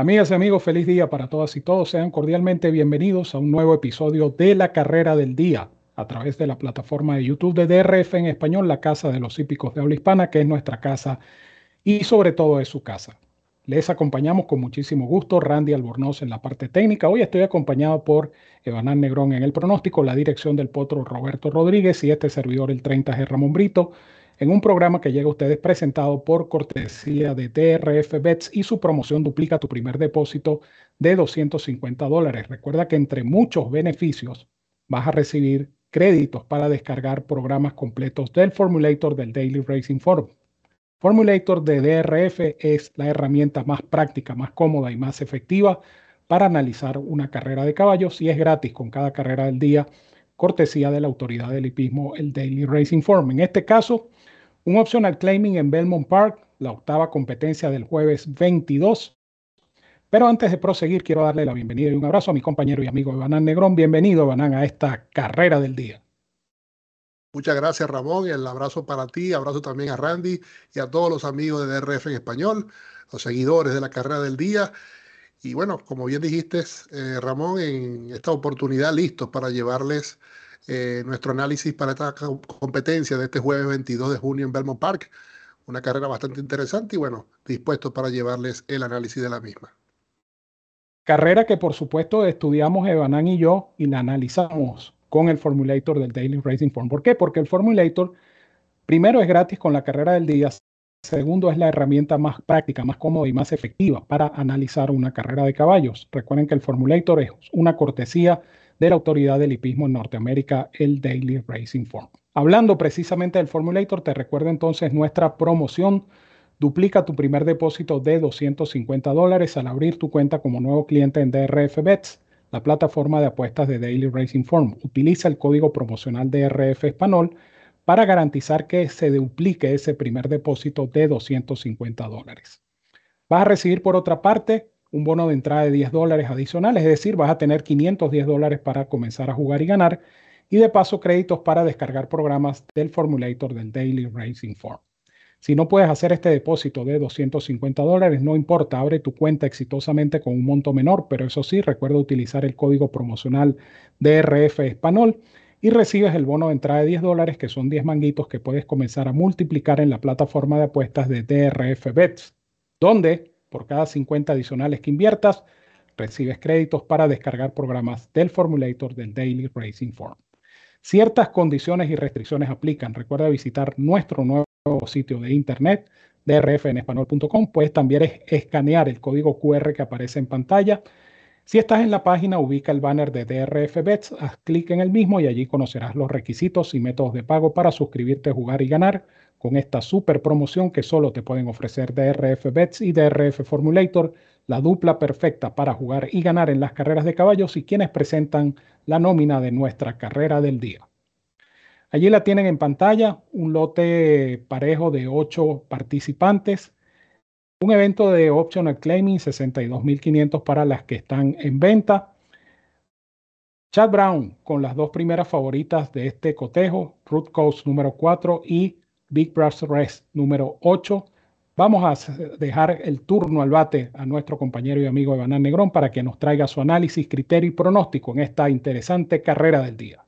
Amigas y amigos, feliz día para todas y todos. Sean cordialmente bienvenidos a un nuevo episodio de La Carrera del Día a través de la plataforma de YouTube de DRF en español, la Casa de los Hípicos de Habla Hispana, que es nuestra casa y sobre todo es su casa. Les acompañamos con muchísimo gusto Randy Albornoz en la parte técnica. Hoy estoy acompañado por Evanán Negrón en el pronóstico, la dirección del potro Roberto Rodríguez y este servidor el 30G Ramón Brito en un programa que llega a ustedes presentado por cortesía de DRF Bets y su promoción duplica tu primer depósito de 250 dólares. Recuerda que entre muchos beneficios vas a recibir créditos para descargar programas completos del Formulator del Daily Racing Forum. Formulator de DRF es la herramienta más práctica, más cómoda y más efectiva para analizar una carrera de caballos y es gratis con cada carrera del día, cortesía de la autoridad del hipismo, el Daily Racing Forum. En este caso, un optional claiming en Belmont Park, la octava competencia del jueves 22. Pero antes de proseguir, quiero darle la bienvenida y un abrazo a mi compañero y amigo Banán Negrón. Bienvenido, Banán, a esta carrera del día. Muchas gracias, Ramón. El abrazo para ti, abrazo también a Randy y a todos los amigos de DRF en español, los seguidores de la carrera del día. Y bueno, como bien dijiste, eh, Ramón, en esta oportunidad listos para llevarles eh, nuestro análisis para esta competencia de este jueves 22 de junio en Belmont Park. Una carrera bastante interesante y bueno, dispuesto para llevarles el análisis de la misma. Carrera que por supuesto estudiamos Evanán y yo y la analizamos con el formulator del Daily Racing Form. ¿Por qué? Porque el formulator primero es gratis con la carrera del día, segundo es la herramienta más práctica, más cómoda y más efectiva para analizar una carrera de caballos. Recuerden que el formulator es una cortesía de la autoridad del hipismo en Norteamérica, el Daily Racing Form. Hablando precisamente del Formulator, te recuerdo entonces nuestra promoción. Duplica tu primer depósito de 250 dólares al abrir tu cuenta como nuevo cliente en DRF Bets, la plataforma de apuestas de Daily Racing Form. Utiliza el código promocional DRF Español para garantizar que se duplique ese primer depósito de 250 dólares. Vas a recibir por otra parte un bono de entrada de 10 dólares adicionales, es decir, vas a tener 510 dólares para comenzar a jugar y ganar, y de paso créditos para descargar programas del formulator del Daily Racing Form. Si no puedes hacer este depósito de 250 dólares, no importa, abre tu cuenta exitosamente con un monto menor, pero eso sí, recuerda utilizar el código promocional DRF Español y recibes el bono de entrada de 10 dólares, que son 10 manguitos que puedes comenzar a multiplicar en la plataforma de apuestas de DRF Bets, donde por cada 50 adicionales que inviertas, recibes créditos para descargar programas del formulator del Daily Racing Form. Ciertas condiciones y restricciones aplican. Recuerda visitar nuestro nuevo sitio de internet, drfenespanol.com. Puedes también escanear el código QR que aparece en pantalla. Si estás en la página, ubica el banner de DRF Bets, haz clic en el mismo y allí conocerás los requisitos y métodos de pago para suscribirte, jugar y ganar con esta super promoción que solo te pueden ofrecer DRF Bets y DRF Formulator, la dupla perfecta para jugar y ganar en las carreras de caballos y quienes presentan la nómina de nuestra carrera del día. Allí la tienen en pantalla, un lote parejo de ocho participantes, un evento de optional claiming 62.500 para las que están en venta. Chad Brown con las dos primeras favoritas de este cotejo, Root Coast número 4 y Big Brass Rest número 8. Vamos a dejar el turno al bate a nuestro compañero y amigo Evanán Negrón para que nos traiga su análisis, criterio y pronóstico en esta interesante carrera del día.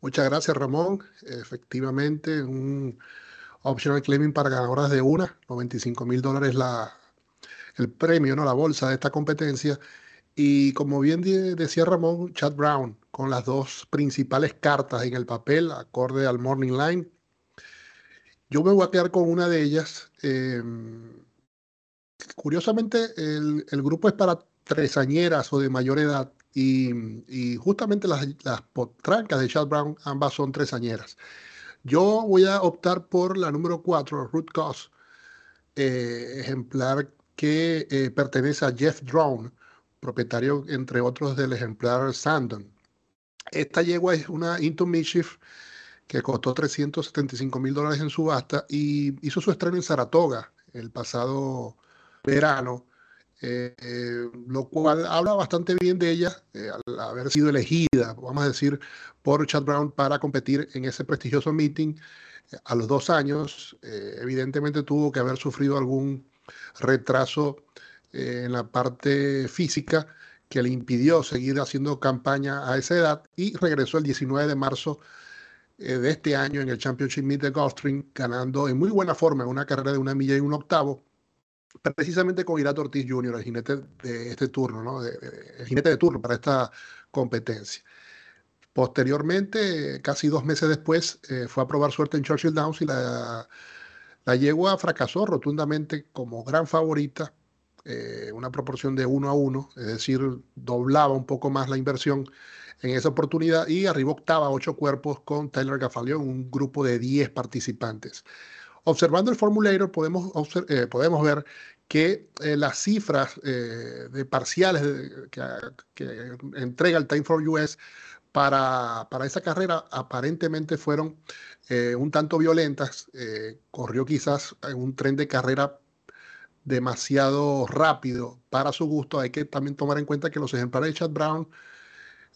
Muchas gracias, Ramón. Efectivamente, un optional claiming para ganadoras de una, 95 mil dólares la, el premio, ¿no? la bolsa de esta competencia. Y como bien decía Ramón, Chad Brown, con las dos principales cartas en el papel, acorde al Morning Line, yo me voy a quedar con una de ellas. Em, curiosamente, el, grupo es para tresañeras o de mayor edad y, justamente las, las potrancas de Chad Brown ambas son tresañeras. Yo voy a optar por la número 4, Root Cause, eh, ejemplar que eh, pertenece a Jeff Drone, propietario, entre otros, del ejemplar Sandon. Esta yegua es una Into Mischief que costó 375 mil dólares en subasta y hizo su estreno en Saratoga el pasado verano, eh, eh, lo cual habla bastante bien de ella eh, al haber sido elegida, vamos a decir, por Chad Brown para competir en ese prestigioso meeting a los dos años. evidentemente tuvo que haber sufrido algún retraso eh, en la parte física que le impidió seguir haciendo campaña a esa edad y regresó el 19 de marzo eh, de este año en el Championship Meet de Gulfstream, ganando en muy buena forma una carrera de una milla y un octavo, precisamente con Irato Ortiz Jr., el jinete de este turno, ¿no? el jinete de turno para esta competencia. Posteriormente, casi dos meses después, eh, fue a probar suerte en Churchill Downs y la, yegua fracasó rotundamente como gran favorita, eh, una proporción de uno a uno, es decir, doblaba un poco más la inversión en esa oportunidad y arribó octava ocho cuerpos con Tyler Gaffalion, un grupo de 10 participantes. Observando el formulator podemos, eh, podemos ver que eh, las cifras eh, de parciales que, entrega el Time for US para, para esa carrera aparentemente fueron un tanto violentas. corrió quizás un tren de carrera demasiado rápido para su gusto. Hay que también tomar en cuenta que los ejemplares de Chad Brown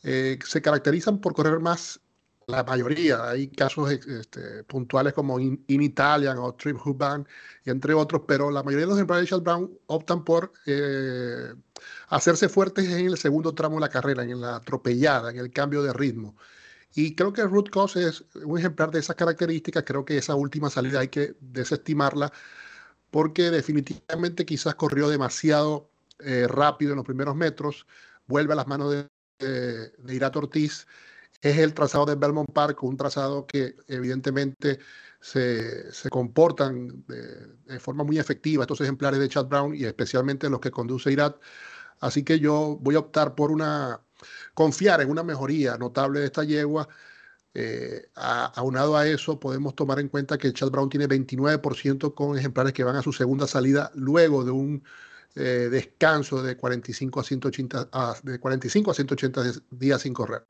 se caracterizan por correr más, la mayoría. Hay casos este, puntuales como In, Italian o Trip Band, entre otros, pero la mayoría de los de Charles Brown optan por eh, hacerse fuertes en el segundo tramo de la carrera, en la atropellada, en el cambio de ritmo. Y creo que Root Cos es un ejemplar de esas características. Creo que esa última salida hay que desestimarla porque definitivamente quizás corrió demasiado eh, rápido en los primeros metros, vuelve a las manos de de, Irato Ortiz es el trazado de Belmont Park, un trazado que evidentemente se, se comportan de, forma muy efectiva estos ejemplares de Chad Brown y especialmente los que conduce Irat. Así que yo voy a optar por una, confiar en una mejoría notable de esta yegua. Eh, aunado a eso, podemos tomar en cuenta que Chad Brown tiene 29% con ejemplares que van a su segunda salida luego de un eh, descanso de 45 a 180, de 45 a 180 días sin correr.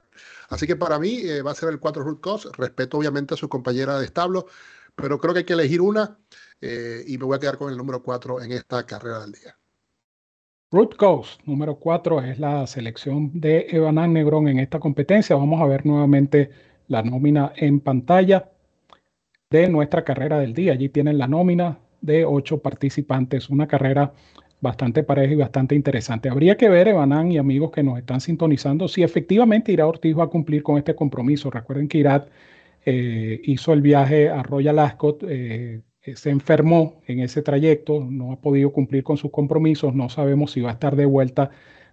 Así que para mí eh, va a ser el 4 Root Cost. Respeto obviamente a su compañera de establo, pero creo que hay que elegir una eh, y me voy a quedar con el número 4 en esta carrera del día. Root Coast, número 4, es la selección de Evan Negron en esta competencia. Vamos a ver nuevamente la nómina en pantalla de nuestra carrera del día. Allí tienen la nómina de ocho participantes, una carrera bastante pareja y bastante interesante. Habría que ver, Evanán y amigos que nos están sintonizando, si efectivamente Irat Ortiz va a cumplir con este compromiso. Recuerden que Irat eh, hizo el viaje a Royal Ascot, eh, se enfermó en ese trayecto, no ha podido cumplir con sus compromisos, no sabemos si va a estar de vuelta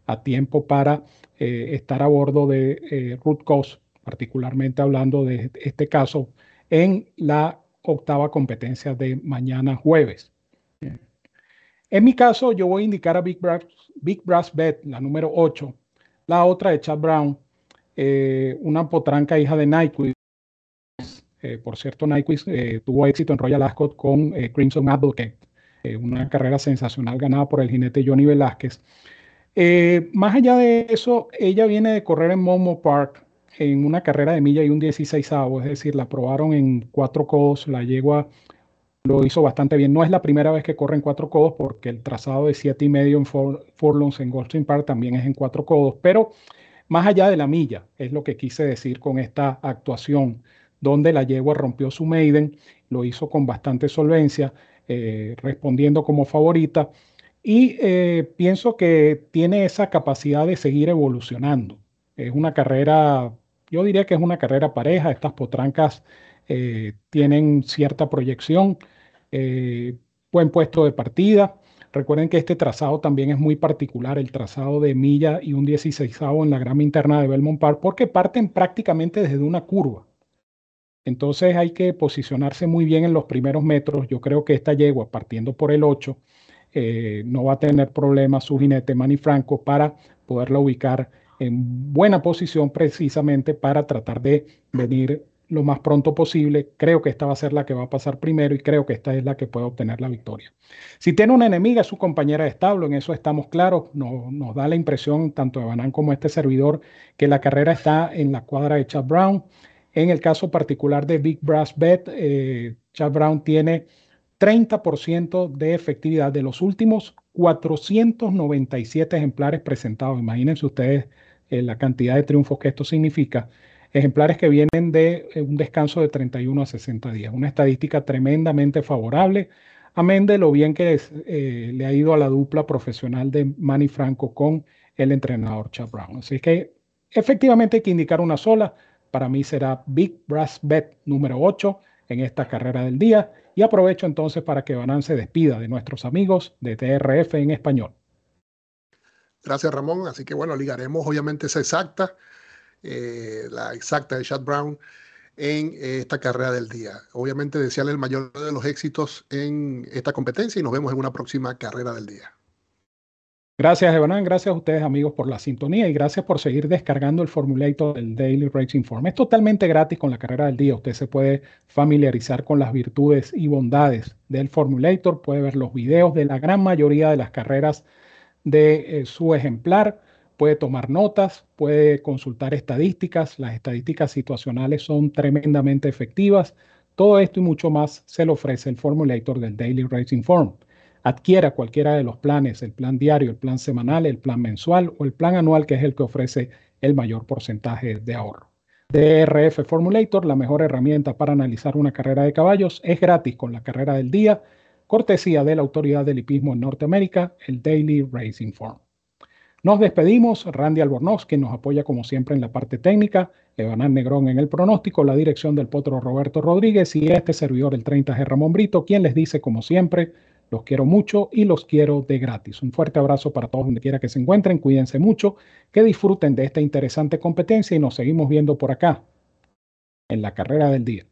a tiempo para eh, estar a bordo de Root Coast, particularmente hablando de este caso, en la octava competencia de mañana jueves. En mi caso, yo voy a indicar a Big Brass, Big Brass Bet, la número 8. La otra de Chad Brown, eh, una potranca hija de Nyquist. Eh, por cierto, Nyquist eh, tuvo éxito en Royal Ascot con Crimson Advocate, una carrera sensacional ganada por el jinete Johnny Velázquez. más allá de eso, ella viene de correr en Momo Park en una carrera de milla y un 16 es decir, la probaron en cuatro codos, la yegua lo hizo bastante bien. No es la primera vez que corre en cuatro codos porque el trazado de siete y medio en Furlongs en Goldstream Park también es en cuatro codos, pero más allá de la milla, es lo que quise decir con esta actuación, donde la yegua rompió su maiden, lo hizo con bastante solvencia, eh, respondiendo como favorita, y eh, pienso que tiene esa capacidad de seguir evolucionando. Es una carrera, yo diría que es una carrera pareja, estas potrancas eh, tienen cierta proyección eh, buen puesto de partida. Recuerden que este trazado también es muy particular, el trazado de milla y un 16 en la grama interna de Belmont Park, porque parten prácticamente desde una curva. Entonces hay que posicionarse muy bien en los primeros metros. Yo creo que esta yegua, partiendo por el 8, eh, no va a tener problemas su jinete Manny Franco para poderla ubicar en buena posición precisamente para tratar de venir lo más pronto posible. Creo que esta va a ser la que va a pasar primero y creo que esta es la que puede obtener la victoria. Si tiene una enemiga, es su compañera de establo, en eso estamos claros. nos da la impresión, tanto de Banán como este servidor, que la carrera está en la cuadra de Chad Brown. En el caso particular de Big Brass Bet, eh, Chad Brown tiene 30% de efectividad de los últimos 497 ejemplares presentados. Imagínense ustedes eh, la cantidad de triunfos que esto significa ejemplares que vienen de eh, un descanso de 31 a 60 días. Una estadística tremendamente favorable amén de lo bien que eh, le ha ido a la dupla profesional de Manny Franco con el entrenador Chad Brown. Así que efectivamente hay que indicar una sola. Para mí será Big Brass Bet número 8 en esta carrera del día. Y aprovecho entonces para que Banan se despida de nuestros amigos de TRF en español. Gracias, Ramón. Así que bueno, ligaremos obviamente esa exacta, eh, la exacta de Chad Brown en eh, esta carrera del día. Obviamente desearle el mayor de los éxitos en esta competencia y nos vemos en una próxima carrera del día. Gracias, Evan. Gracias a ustedes, amigos, por la sintonía y gracias por seguir descargando el formulator del Daily Racing Form. Es totalmente gratis con la carrera del día. Usted se puede familiarizar con las virtudes y bondades del formulator. Puede ver los videos de la gran mayoría de las carreras de eh, su ejemplar. Puede tomar notas, puede consultar estadísticas. Las estadísticas situacionales son tremendamente efectivas. Todo esto y mucho más se lo ofrece el formulator del Daily Racing Form adquiera cualquiera de los planes, el plan diario, el plan semanal, el plan mensual o el plan anual, que es el que ofrece el mayor porcentaje de ahorro. DRF Formulator, la mejor herramienta para analizar una carrera de caballos, es gratis con la carrera del día, cortesía de la Autoridad del Hipismo en Norteamérica, el Daily Racing Form. Nos despedimos, Randy Albornoz, quien nos apoya como siempre en la parte técnica, Evanán Negrón en el pronóstico, la dirección del potro Roberto Rodríguez y este servidor, el 30G Ramón Brito, quien les dice como siempre, los quiero mucho y los quiero de gratis. Un fuerte abrazo para todos donde quiera que se encuentren. Cuídense mucho, que disfruten de esta interesante competencia y nos seguimos viendo por acá en la carrera del día.